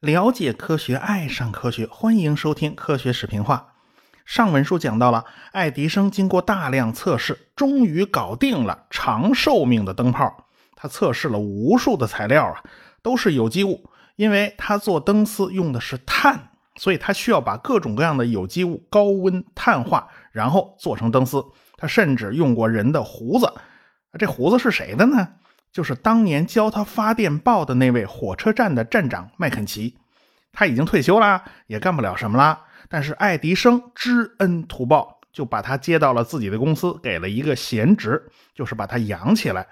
了解科学，爱上科学，欢迎收听科学视频化。上文书讲到了，爱迪生经过大量测试，终于搞定了长寿命的灯泡。他测试了无数的材料啊，都是有机物。因为他做灯丝用的是碳，所以他需要把各种各样的有机物高温碳化，然后做成灯丝。他甚至用过人的胡子。这胡子是谁的呢？就是当年教他发电报的那位火车站的站长麦肯齐。他已经退休了，也干不了什么了。但是爱迪生知恩图报，就把他接到了自己的公司，给了一个闲职，就是把他养起来。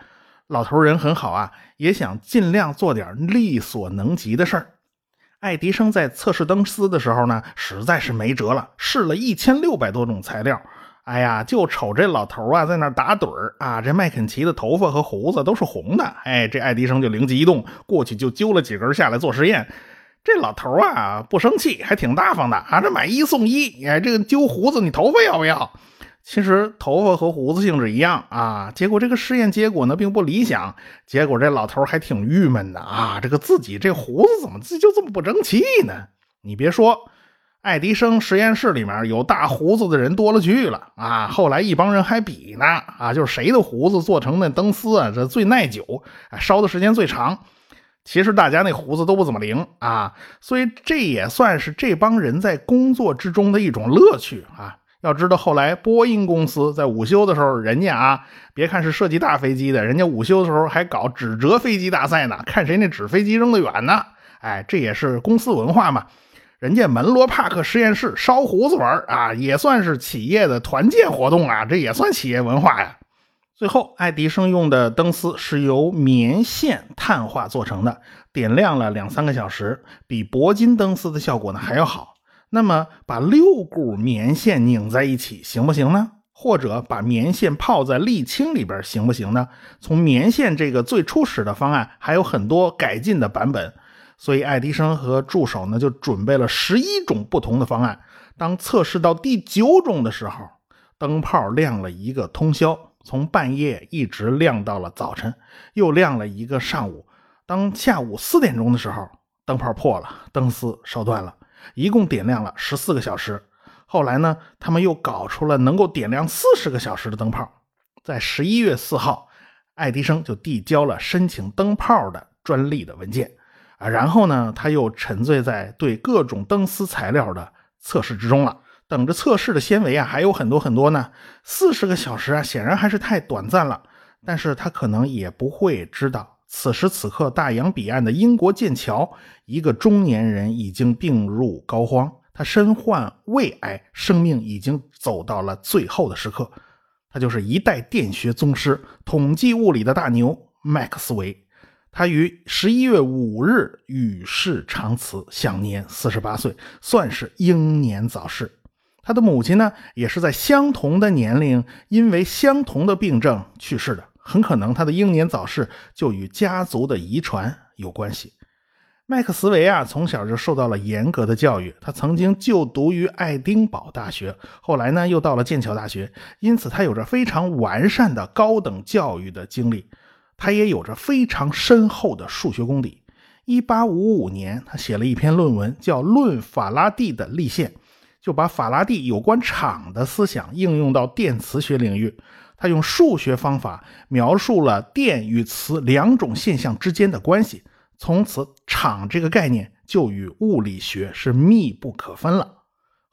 老头人很好啊，也想尽量做点力所能及的事儿。爱迪生在测试灯丝的时候呢，实在是没辙了，试了一千六百多种材料。哎呀，就瞅这老头啊，在那打盹儿啊。这麦肯齐的头发和胡子都是红的。哎，这爱迪生就灵机一动，过去就揪了几根下来做实验。这老头啊不生气，还挺大方的啊！这买一送一，哎，这个揪胡子，你头发要不要？其实头发和胡子性质一样啊。结果这个试验结果呢并不理想，结果这老头还挺郁闷的啊！这个自己这胡子怎么就这么不争气呢？你别说，爱迪生实验室里面有大胡子的人多了去了啊！后来一帮人还比呢啊，就是谁的胡子做成那灯丝啊，这最耐久，烧的时间最长。其实大家那胡子都不怎么灵啊，所以这也算是这帮人在工作之中的一种乐趣啊。要知道后来波音公司在午休的时候，人家啊，别看是设计大飞机的，人家午休的时候还搞纸折飞机大赛呢，看谁那纸飞机扔得远呢。哎，这也是公司文化嘛。人家门罗帕克实验室烧胡子玩啊，也算是企业的团建活动啊，这也算企业文化呀。最后，爱迪生用的灯丝是由棉线碳化做成的，点亮了两三个小时，比铂金灯丝的效果呢还要好。那么，把六股棉线拧在一起行不行呢？或者把棉线泡在沥青里边行不行呢？从棉线这个最初始的方案，还有很多改进的版本。所以，爱迪生和助手呢就准备了十一种不同的方案。当测试到第九种的时候，灯泡亮了一个通宵。从半夜一直亮到了早晨，又亮了一个上午。当下午四点钟的时候，灯泡破了，灯丝烧断了，一共点亮了十四个小时。后来呢，他们又搞出了能够点亮四十个小时的灯泡。在十一月四号，爱迪生就递交了申请灯泡的专利的文件啊。然后呢，他又沉醉在对各种灯丝材料的测试之中了。等着测试的纤维啊，还有很多很多呢。四十个小时啊，显然还是太短暂了。但是他可能也不会知道，此时此刻大洋彼岸的英国剑桥，一个中年人已经病入膏肓，他身患胃癌，生命已经走到了最后的时刻。他就是一代电学宗师、统计物理的大牛麦克斯韦。他于十一月五日与世长辞，享年四十八岁，算是英年早逝。他的母亲呢，也是在相同的年龄，因为相同的病症去世的。很可能他的英年早逝就与家族的遗传有关系。麦克斯韦啊，从小就受到了严格的教育。他曾经就读于爱丁堡大学，后来呢又到了剑桥大学，因此他有着非常完善的高等教育的经历。他也有着非常深厚的数学功底。一八五五年，他写了一篇论文，叫《论法拉第的立线》。就把法拉第有关场的思想应用到电磁学领域。他用数学方法描述了电与磁两种现象之间的关系，从此场这个概念就与物理学是密不可分了。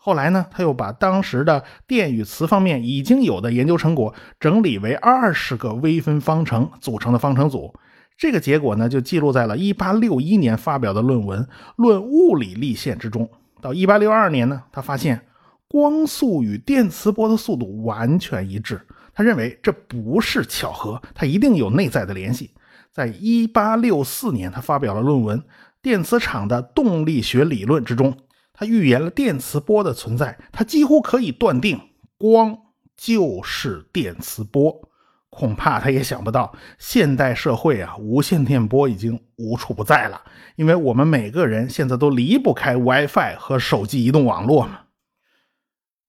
后来呢，他又把当时的电与磁方面已经有的研究成果整理为二十个微分方程组成的方程组。这个结果呢，就记录在了1861年发表的论文《论物理立线》之中。到一八六二年呢，他发现光速与电磁波的速度完全一致。他认为这不是巧合，它一定有内在的联系。在一八六四年，他发表了论文《电磁场的动力学理论》之中，他预言了电磁波的存在。他几乎可以断定，光就是电磁波。恐怕他也想不到，现代社会啊，无线电波已经无处不在了。因为我们每个人现在都离不开 WiFi 和手机移动网络嘛。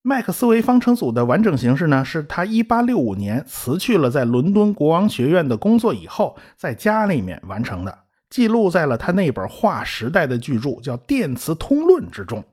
麦克斯韦方程组的完整形式呢，是他1865年辞去了在伦敦国王学院的工作以后，在家里面完成的，记录在了他那本划时代的巨著叫《电磁通论》之中。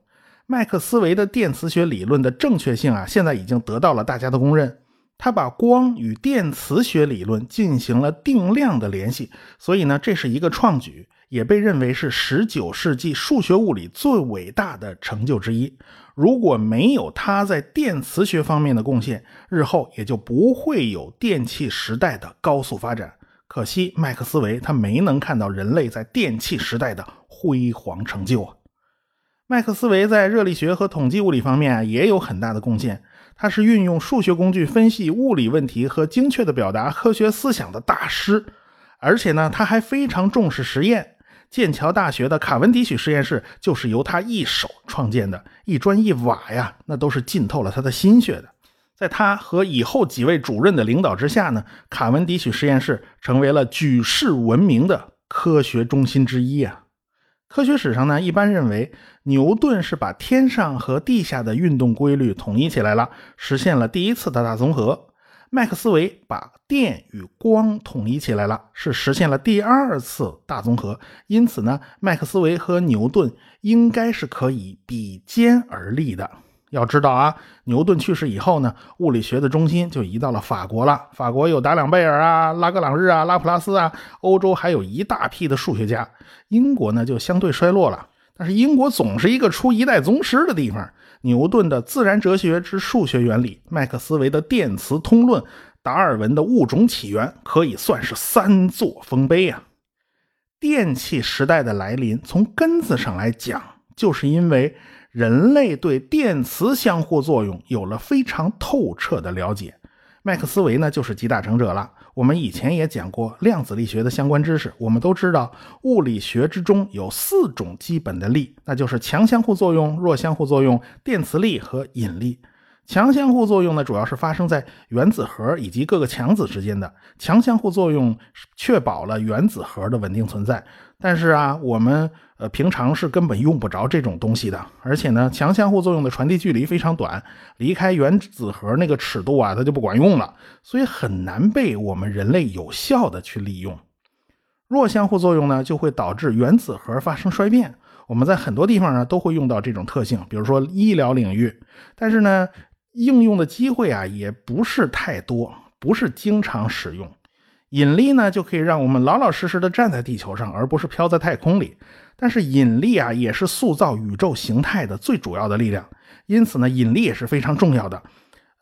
麦克斯韦的电磁学理论的正确性啊，现在已经得到了大家的公认。他把光与电磁学理论进行了定量的联系，所以呢，这是一个创举，也被认为是19世纪数学物理最伟大的成就之一。如果没有他在电磁学方面的贡献，日后也就不会有电气时代的高速发展。可惜麦克斯韦他没能看到人类在电气时代的辉煌成就啊！麦克斯韦在热力学和统计物理方面啊也有很大的贡献，他是运用数学工具分析物理问题和精确的表达科学思想的大师，而且呢，他还非常重视实验。剑桥大学的卡文迪许实验室就是由他一手创建的，一砖一瓦呀，那都是浸透了他的心血的。在他和以后几位主任的领导之下呢，卡文迪许实验室成为了举世闻名的科学中心之一啊。科学史上呢，一般认为牛顿是把天上和地下的运动规律统一起来了，实现了第一次的大综合。麦克斯韦把电与光统一起来了，是实现了第二次大综合。因此呢，麦克斯韦和牛顿应该是可以比肩而立的。要知道啊，牛顿去世以后呢，物理学的中心就移到了法国了。法国有达朗贝尔啊、拉格朗日啊、拉普拉斯啊，欧洲还有一大批的数学家。英国呢就相对衰落了，但是英国总是一个出一代宗师的地方。牛顿的自然哲学之数学原理，麦克斯韦的电磁通论，达尔文的物种起源，可以算是三座丰碑啊。电气时代的来临，从根子上来讲，就是因为人类对电磁相互作用有了非常透彻的了解。麦克斯韦呢，就是集大成者了。我们以前也讲过量子力学的相关知识，我们都知道物理学之中有四种基本的力，那就是强相互作用、弱相互作用、电磁力和引力。强相互作用呢，主要是发生在原子核以及各个强子之间的。强相互作用确保了原子核的稳定存在。但是啊，我们呃平常是根本用不着这种东西的。而且呢，强相互作用的传递距离非常短，离开原子核那个尺度啊，它就不管用了。所以很难被我们人类有效的去利用。弱相互作用呢，就会导致原子核发生衰变。我们在很多地方呢都会用到这种特性，比如说医疗领域。但是呢。应用的机会啊，也不是太多，不是经常使用。引力呢，就可以让我们老老实实的站在地球上，而不是飘在太空里。但是引力啊，也是塑造宇宙形态的最主要的力量，因此呢，引力也是非常重要的。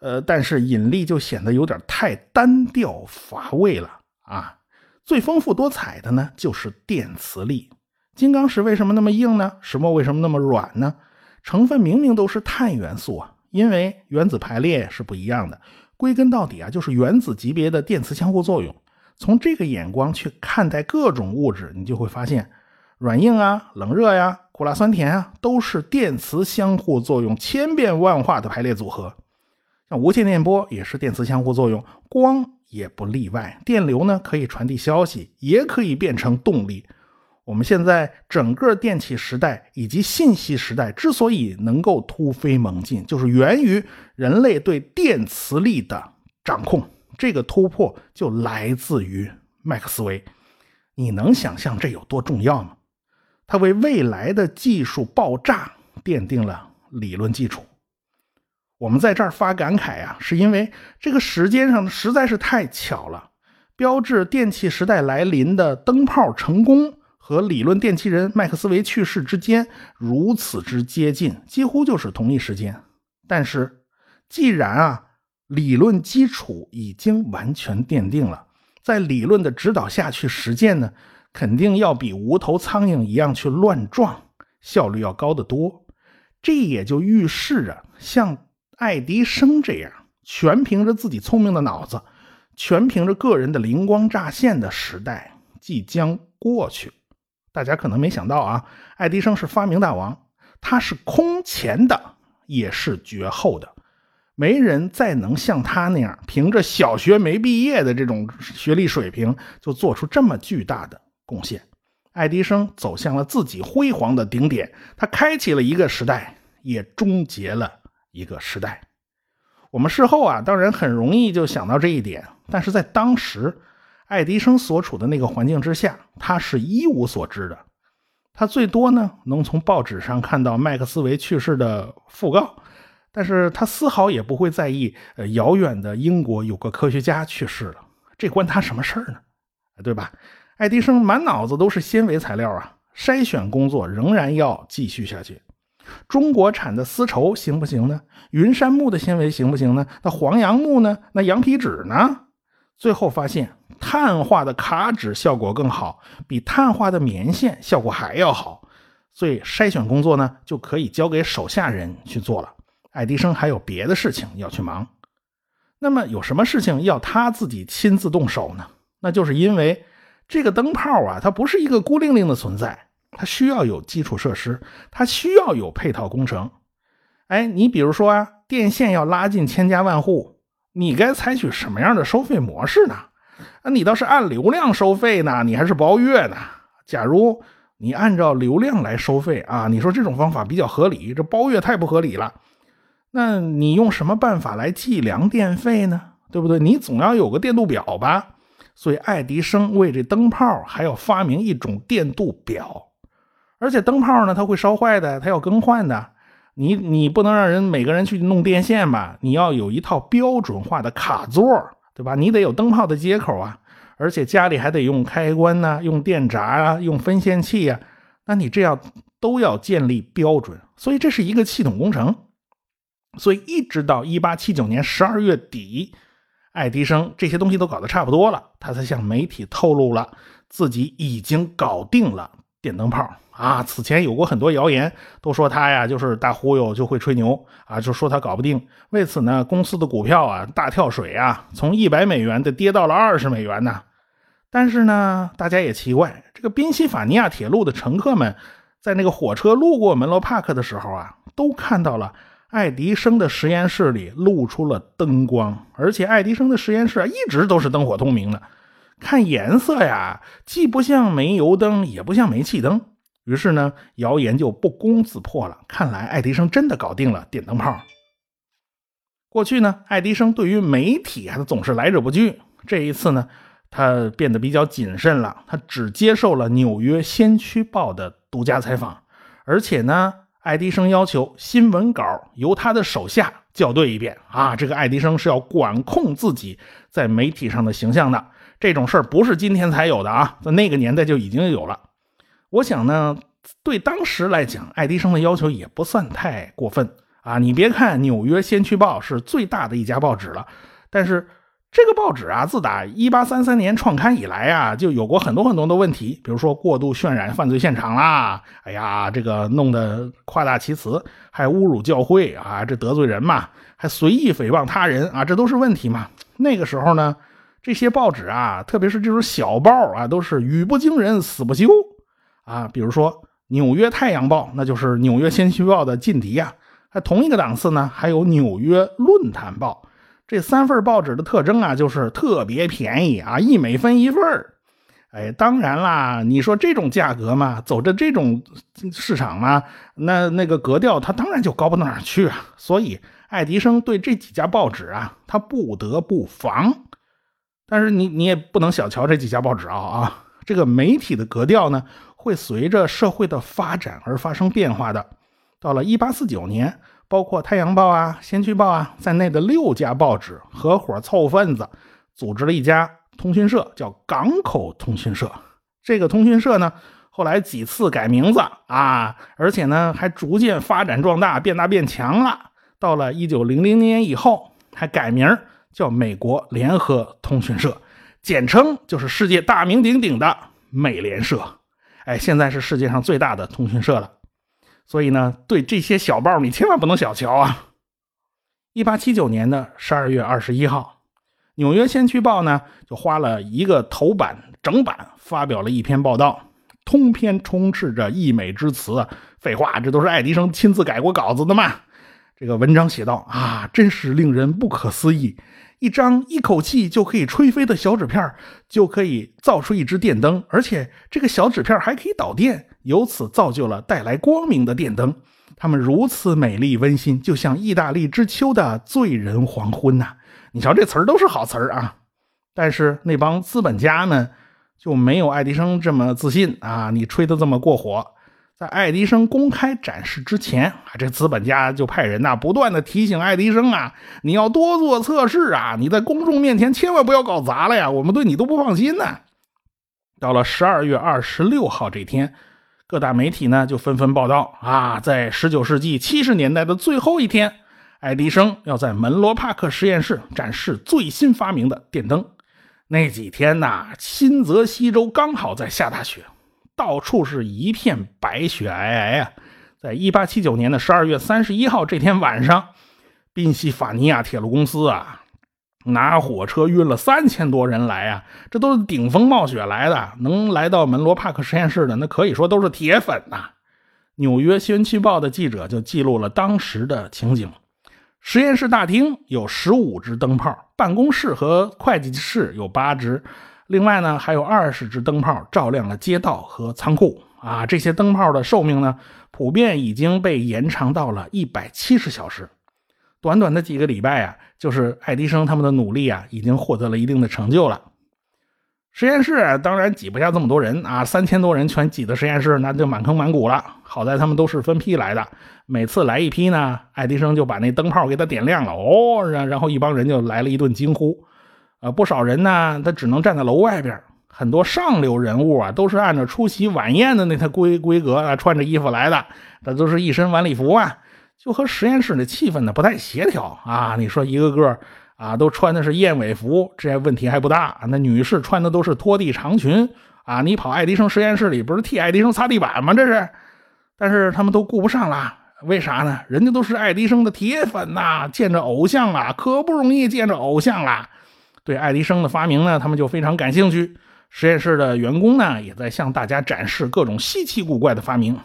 呃，但是引力就显得有点太单调乏味了啊。最丰富多彩的呢，就是电磁力。金刚石为什么那么硬呢？石墨为什么那么软呢？成分明明都是碳元素啊。因为原子排列是不一样的，归根到底啊，就是原子级别的电磁相互作用。从这个眼光去看待各种物质，你就会发现，软硬啊、冷热呀、苦辣酸甜啊，都是电磁相互作用千变万化的排列组合。像无线电波也是电磁相互作用，光也不例外。电流呢，可以传递消息，也可以变成动力。我们现在整个电气时代以及信息时代之所以能够突飞猛进，就是源于人类对电磁力的掌控。这个突破就来自于麦克斯韦。你能想象这有多重要吗？他为未来的技术爆炸奠定了理论基础。我们在这儿发感慨啊，是因为这个时间上实在是太巧了，标志电气时代来临的灯泡成功。和理论电气人麦克斯韦去世之间如此之接近，几乎就是同一时间。但是，既然啊理论基础已经完全奠定了，在理论的指导下去实践呢，肯定要比无头苍蝇一样去乱撞效率要高得多。这也就预示着，像爱迪生这样全凭着自己聪明的脑子，全凭着个人的灵光乍现的时代即将过去。大家可能没想到啊，爱迪生是发明大王，他是空前的，也是绝后的，没人再能像他那样，凭着小学没毕业的这种学历水平，就做出这么巨大的贡献。爱迪生走向了自己辉煌的顶点，他开启了一个时代，也终结了一个时代。我们事后啊，当然很容易就想到这一点，但是在当时，爱迪生所处的那个环境之下，他是一无所知的。他最多呢，能从报纸上看到麦克斯韦去世的讣告，但是他丝毫也不会在意，呃，遥远的英国有个科学家去世了，这关他什么事儿呢？对吧？爱迪生满脑子都是纤维材料啊，筛选工作仍然要继续下去。中国产的丝绸行不行呢？云杉木的纤维行不行呢？那黄杨木呢？那羊皮纸呢？最后发现，碳化的卡纸效果更好，比碳化的棉线效果还要好。所以筛选工作呢，就可以交给手下人去做了。爱迪生还有别的事情要去忙。那么有什么事情要他自己亲自动手呢？那就是因为这个灯泡啊，它不是一个孤零零的存在。它需要有基础设施，它需要有配套工程。哎，你比如说啊，电线要拉进千家万户，你该采取什么样的收费模式呢？啊，你倒是按流量收费呢，你还是包月呢？假如你按照流量来收费啊，你说这种方法比较合理，这包月太不合理了。那你用什么办法来计量电费呢？对不对？你总要有个电度表吧？所以爱迪生为这灯泡还要发明一种电度表。而且灯泡呢，它会烧坏的，它要更换的。你你不能让人每个人去弄电线吧？你要有一套标准化的卡座，对吧？你得有灯泡的接口啊，而且家里还得用开关呢，用电闸啊，用分线器呀。那你这样都要建立标准，所以这是一个系统工程。所以一直到一八七九年十二月底，爱迪生这些东西都搞得差不多了，他才向媒体透露了自己已经搞定了电灯泡。啊，此前有过很多谣言，都说他呀就是大忽悠，就会吹牛啊，就说他搞不定。为此呢，公司的股票啊大跳水啊，从一百美元的跌到了二十美元呢。但是呢，大家也奇怪，这个宾夕法尼亚铁路的乘客们在那个火车路过门罗帕克的时候啊，都看到了爱迪生的实验室里露出了灯光，而且爱迪生的实验室啊一直都是灯火通明的，看颜色呀，既不像煤油灯，也不像煤气灯。于是呢，谣言就不攻自破了。看来爱迪生真的搞定了电灯泡。过去呢，爱迪生对于媒体他总是来者不拒。这一次呢，他变得比较谨慎了。他只接受了《纽约先驱报》的独家采访，而且呢，爱迪生要求新闻稿由他的手下校对一遍。啊，这个爱迪生是要管控自己在媒体上的形象的。这种事儿不是今天才有的啊，在那个年代就已经有了。我想呢，对当时来讲，爱迪生的要求也不算太过分啊。你别看《纽约先驱报》是最大的一家报纸了，但是这个报纸啊，自打1833年创刊以来啊，就有过很多很多的问题，比如说过度渲染犯罪现场啦，哎呀，这个弄得夸大其词，还侮辱教会啊，这得罪人嘛，还随意诽谤他人啊，这都是问题嘛。那个时候呢，这些报纸啊，特别是这种小报啊，都是语不惊人死不休。啊，比如说《纽约太阳报》，那就是《纽约先驱报》的劲敌呀。还同一个档次呢，还有《纽约论坛报》。这三份报纸的特征啊，就是特别便宜啊，一美分一份哎，当然啦，你说这种价格嘛，走着这种市场嘛，那那个格调它当然就高不到哪去啊。所以爱迪生对这几家报纸啊，他不得不防。但是你你也不能小瞧这几家报纸啊啊，这个媒体的格调呢。会随着社会的发展而发生变化的。到了1849年，包括《太阳报》啊、《先驱报》啊在内的六家报纸合伙凑份子，组织了一家通讯社，叫港口通讯社。这个通讯社呢，后来几次改名字啊，而且呢还逐渐发展壮大，变大变强了。到了1900年以后，还改名叫美国联合通讯社，简称就是世界大名鼎鼎的美联社。哎，现在是世界上最大的通讯社了，所以呢，对这些小报你千万不能小瞧啊。一八七九年的十二月二十一号，《纽约先驱报》呢就花了一个头版整版发表了一篇报道，通篇充斥着溢美之词。废话，这都是爱迪生亲自改过稿子的嘛。这个文章写道啊，真是令人不可思议。一张一口气就可以吹飞的小纸片，就可以造出一只电灯，而且这个小纸片还可以导电，由此造就了带来光明的电灯。他们如此美丽温馨，就像意大利之秋的醉人黄昏呐！你瞧，这词儿都是好词儿啊。但是那帮资本家呢就没有爱迪生这么自信啊！你吹得这么过火，在爱迪生公开展示之前啊，这资本家就派人呐，不断的提醒爱迪生啊，你要多做测试啊，你在公众面前千万不要搞砸了呀，我们对你都不放心呢。到了十二月二十六号这天。各大媒体呢就纷纷报道啊，在十九世纪七十年代的最后一天，爱迪生要在门罗帕克实验室展示最新发明的电灯。那几天呐，新泽西州刚好在下大雪，到处是一片白雪皑皑呀。在一八七九年的十二月三十一号这天晚上，宾夕法尼亚铁路公司啊。拿火车运了三千多人来啊，这都是顶风冒雪来的，能来到门罗帕克实验室的，那可以说都是铁粉呐。纽约新闻报的记者就记录了当时的情景：实验室大厅有十五只灯泡，办公室和会计室有八只，另外呢还有二十只灯泡照亮了街道和仓库。啊，这些灯泡的寿命呢，普遍已经被延长到了一百七十小时。短短的几个礼拜啊。就是爱迪生他们的努力啊，已经获得了一定的成就了。实验室当然挤不下这么多人啊，三千多人全挤到实验室，那就满坑满谷了。好在他们都是分批来的，每次来一批呢，爱迪生就把那灯泡给他点亮了哦，然然后一帮人就来了一顿惊呼。呃，不少人呢，他只能站在楼外边。很多上流人物啊，都是按照出席晚宴的那套规规格啊，穿着衣服来的，那都是一身晚礼服啊。就和实验室的气氛呢不太协调啊！你说一个个啊都穿的是燕尾服，这些问题还不大。那女士穿的都是拖地长裙啊！你跑爱迪生实验室里不是替爱迪生擦地板吗？这是，但是他们都顾不上了，为啥呢？人家都是爱迪生的铁粉呐，见着偶像了，可不容易见着偶像了。对爱迪生的发明呢，他们就非常感兴趣。实验室的员工呢，也在向大家展示各种稀奇古怪的发明。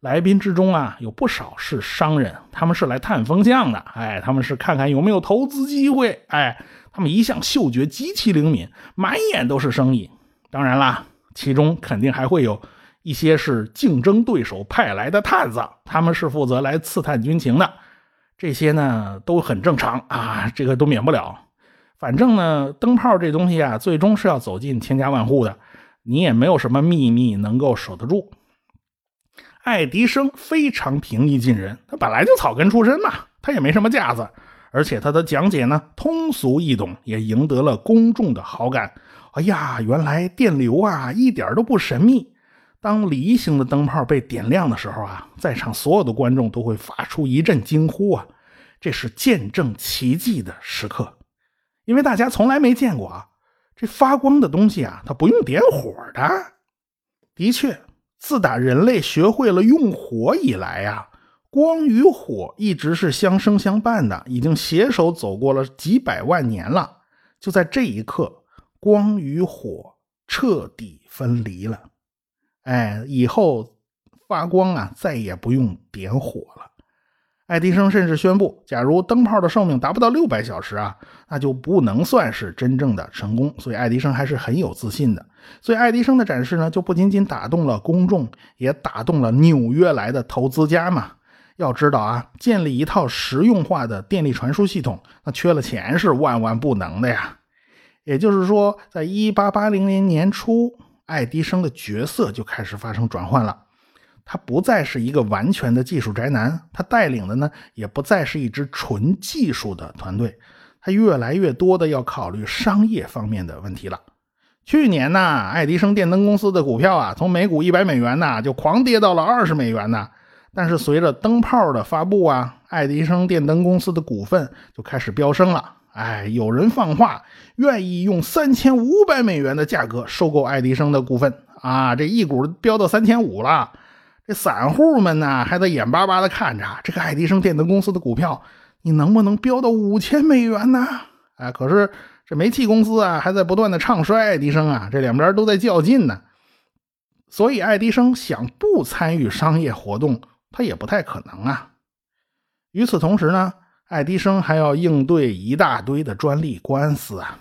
来宾之中啊，有不少是商人，他们是来探风向的。哎，他们是看看有没有投资机会。哎，他们一向嗅觉极其灵敏，满眼都是生意。当然啦，其中肯定还会有一些是竞争对手派来的探子，他们是负责来刺探军情的。这些呢都很正常啊，这个都免不了。反正呢，灯泡这东西啊，最终是要走进千家万户的，你也没有什么秘密能够守得住。爱迪生非常平易近人，他本来就草根出身嘛，他也没什么架子，而且他的讲解呢通俗易懂，也赢得了公众的好感。哎呀，原来电流啊一点都不神秘。当梨形的灯泡被点亮的时候啊，在场所有的观众都会发出一阵惊呼啊，这是见证奇迹的时刻，因为大家从来没见过啊，这发光的东西啊，它不用点火的。的确。自打人类学会了用火以来呀，光与火一直是相生相伴的，已经携手走过了几百万年了。就在这一刻，光与火彻底分离了。哎，以后发光啊，再也不用点火了。爱迪生甚至宣布，假如灯泡的寿命达不到六百小时啊，那就不能算是真正的成功。所以爱迪生还是很有自信的。所以爱迪生的展示呢，就不仅仅打动了公众，也打动了纽约来的投资家嘛。要知道啊，建立一套实用化的电力传输系统，那缺了钱是万万不能的呀。也就是说，在一八八零年年初，爱迪生的角色就开始发生转换了。他不再是一个完全的技术宅男，他带领的呢，也不再是一支纯技术的团队，他越来越多的要考虑商业方面的问题了。去年呢，爱迪生电灯公司的股票啊，从每股一百美元呢，就狂跌到了二十美元呢。但是随着灯泡的发布啊，爱迪生电灯公司的股份就开始飙升了。哎，有人放话，愿意用三千五百美元的价格收购爱迪生的股份啊，这一股飙到三千五了。这散户们呢，还在眼巴巴的看着这个爱迪生电灯公司的股票，你能不能飙到五千美元呢？哎，可是这煤气公司啊，还在不断的唱衰爱迪生啊，这两边都在较劲呢。所以，爱迪生想不参与商业活动，他也不太可能啊。与此同时呢，爱迪生还要应对一大堆的专利官司啊。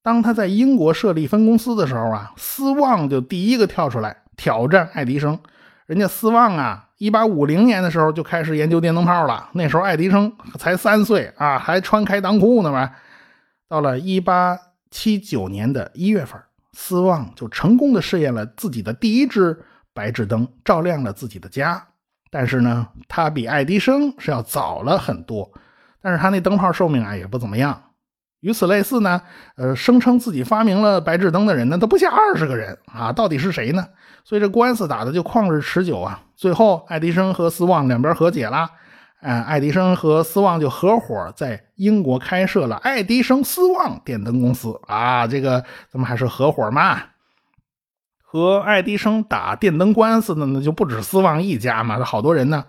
当他在英国设立分公司的时候啊，斯旺就第一个跳出来挑战爱迪生。人家斯旺啊，一八五零年的时候就开始研究电灯泡了。那时候爱迪生才三岁啊，还穿开裆裤呢嘛。到了一八七九年的一月份，斯旺就成功的试验了自己的第一只白炽灯，照亮了自己的家。但是呢，他比爱迪生是要早了很多。但是他那灯泡寿命啊也不怎么样。与此类似呢，呃，声称自己发明了白炽灯的人呢，都不下二十个人啊，到底是谁呢？所以这官司打的就旷日持久啊。最后，爱迪生和斯旺两边和解了，哎，爱迪生和斯旺就合伙在英国开设了爱迪生斯旺电灯公司啊。这个咱们还是合伙嘛。和爱迪生打电灯官司的呢，就不止斯旺一家嘛，好多人呢。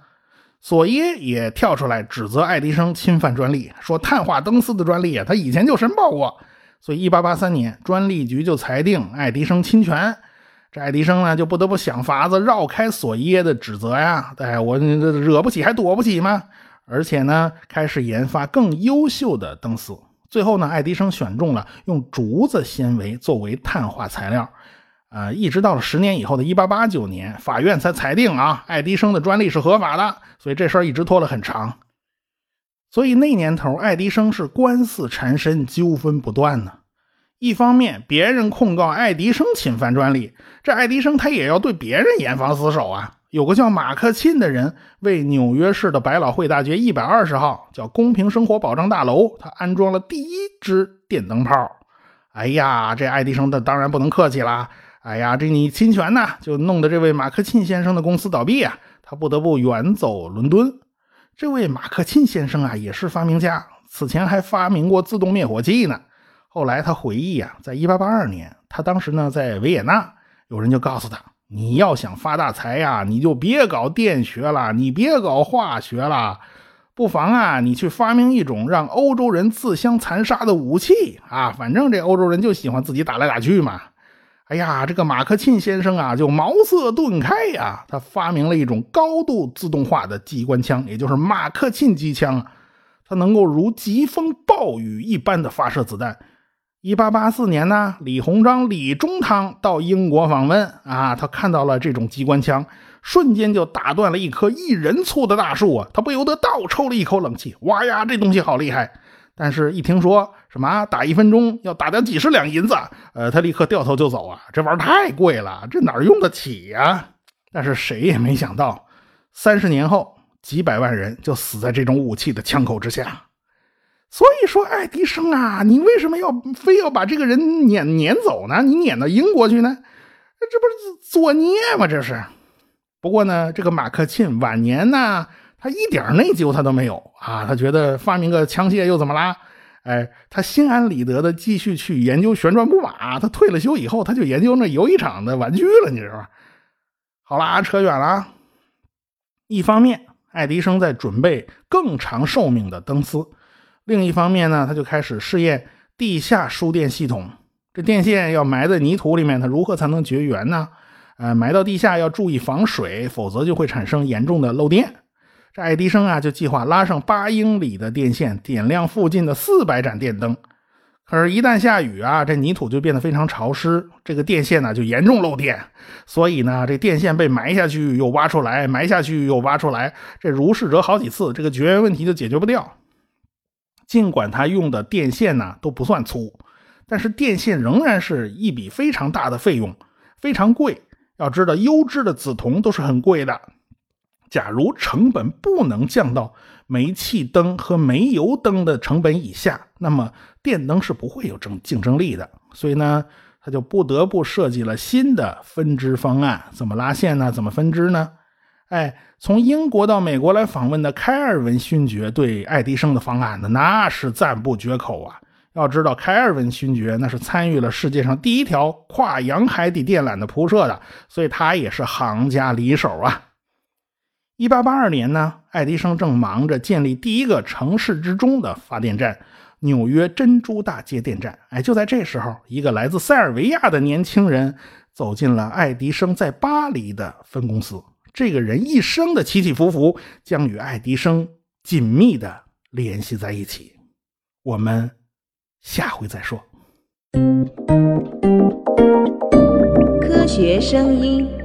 索耶也跳出来指责爱迪生侵犯专利，说碳化灯丝的专利啊，他以前就申报过。所以1883年，专利局就裁定爱迪生侵权。这爱迪生呢，就不得不想法子绕开索耶的指责呀。哎，我惹不起还躲不起吗？而且呢，开始研发更优秀的灯丝。最后呢，爱迪生选中了用竹子纤维作为碳化材料。呃，一直到了十年以后的1889年，法院才裁定啊，爱迪生的专利是合法的。所以这事儿一直拖了很长。所以那年头，爱迪生是官司缠身，纠纷不断呢。一方面，别人控告爱迪生侵犯专利，这爱迪生他也要对别人严防死守啊。有个叫马克沁的人，为纽约市的百老汇大街一百二十号叫公平生活保障大楼，他安装了第一支电灯泡。哎呀，这爱迪生他当然不能客气啦。哎呀，这你侵权呐，就弄得这位马克沁先生的公司倒闭啊，他不得不远走伦敦。这位马克沁先生啊，也是发明家，此前还发明过自动灭火器呢。后来他回忆啊，在1882年，他当时呢在维也纳，有人就告诉他：“你要想发大财呀，你就别搞电学了，你别搞化学了，不妨啊，你去发明一种让欧洲人自相残杀的武器啊，反正这欧洲人就喜欢自己打来打去嘛。”哎呀，这个马克沁先生啊，就茅塞顿开呀，他发明了一种高度自动化的机关枪，也就是马克沁机枪，它能够如疾风暴雨一般的发射子弹。一八八四年呢，李鸿章、李中堂到英国访问啊，他看到了这种机关枪，瞬间就打断了一棵一人粗的大树啊，他不由得倒抽了一口冷气。哇呀，这东西好厉害！但是，一听说什么打一分钟要打掉几十两银子，呃，他立刻掉头就走啊！这玩意儿太贵了，这哪用得起呀？但是谁也没想到，三十年后，几百万人就死在这种武器的枪口之下。所以说，爱迪生啊，你为什么要非要把这个人撵撵走呢？你撵到英国去呢？这不是作孽吗？这是。不过呢，这个马克沁晚年呢。他一点内疚他都没有啊！他觉得发明个枪械又怎么啦？哎，他心安理得的继续去研究旋转木马。他退了休以后，他就研究那游戏场的玩具了，你知道吧？好啦，扯远了。一方面，爱迪生在准备更长寿命的灯丝；另一方面呢，他就开始试验地下输电系统。这电线要埋在泥土里面，它如何才能绝缘呢？呃，埋到地下要注意防水，否则就会产生严重的漏电。这爱迪生啊，就计划拉上八英里的电线，点亮附近的四百盏电灯。可是，一旦下雨啊，这泥土就变得非常潮湿，这个电线呢就严重漏电。所以呢，这电线被埋下去又挖出来，埋下去又挖出来，这如是者好几次，这个绝缘问题就解决不掉。尽管他用的电线呢都不算粗，但是电线仍然是一笔非常大的费用，非常贵。要知道，优质的紫铜都是很贵的。假如成本不能降到煤气灯和煤油灯的成本以下，那么电灯是不会有争竞争力的。所以呢，他就不得不设计了新的分支方案。怎么拉线呢？怎么分支呢？哎，从英国到美国来访问的开尔文勋爵对爱迪生的方案呢，那是赞不绝口啊。要知道，开尔文勋爵那是参与了世界上第一条跨洋海底电缆的铺设的，所以他也是行家里手啊。一八八二年呢，爱迪生正忙着建立第一个城市之中的发电站——纽约珍珠大街电站。哎，就在这时候，一个来自塞尔维亚的年轻人走进了爱迪生在巴黎的分公司。这个人一生的起起伏伏，将与爱迪生紧密的联系在一起。我们下回再说。科学声音。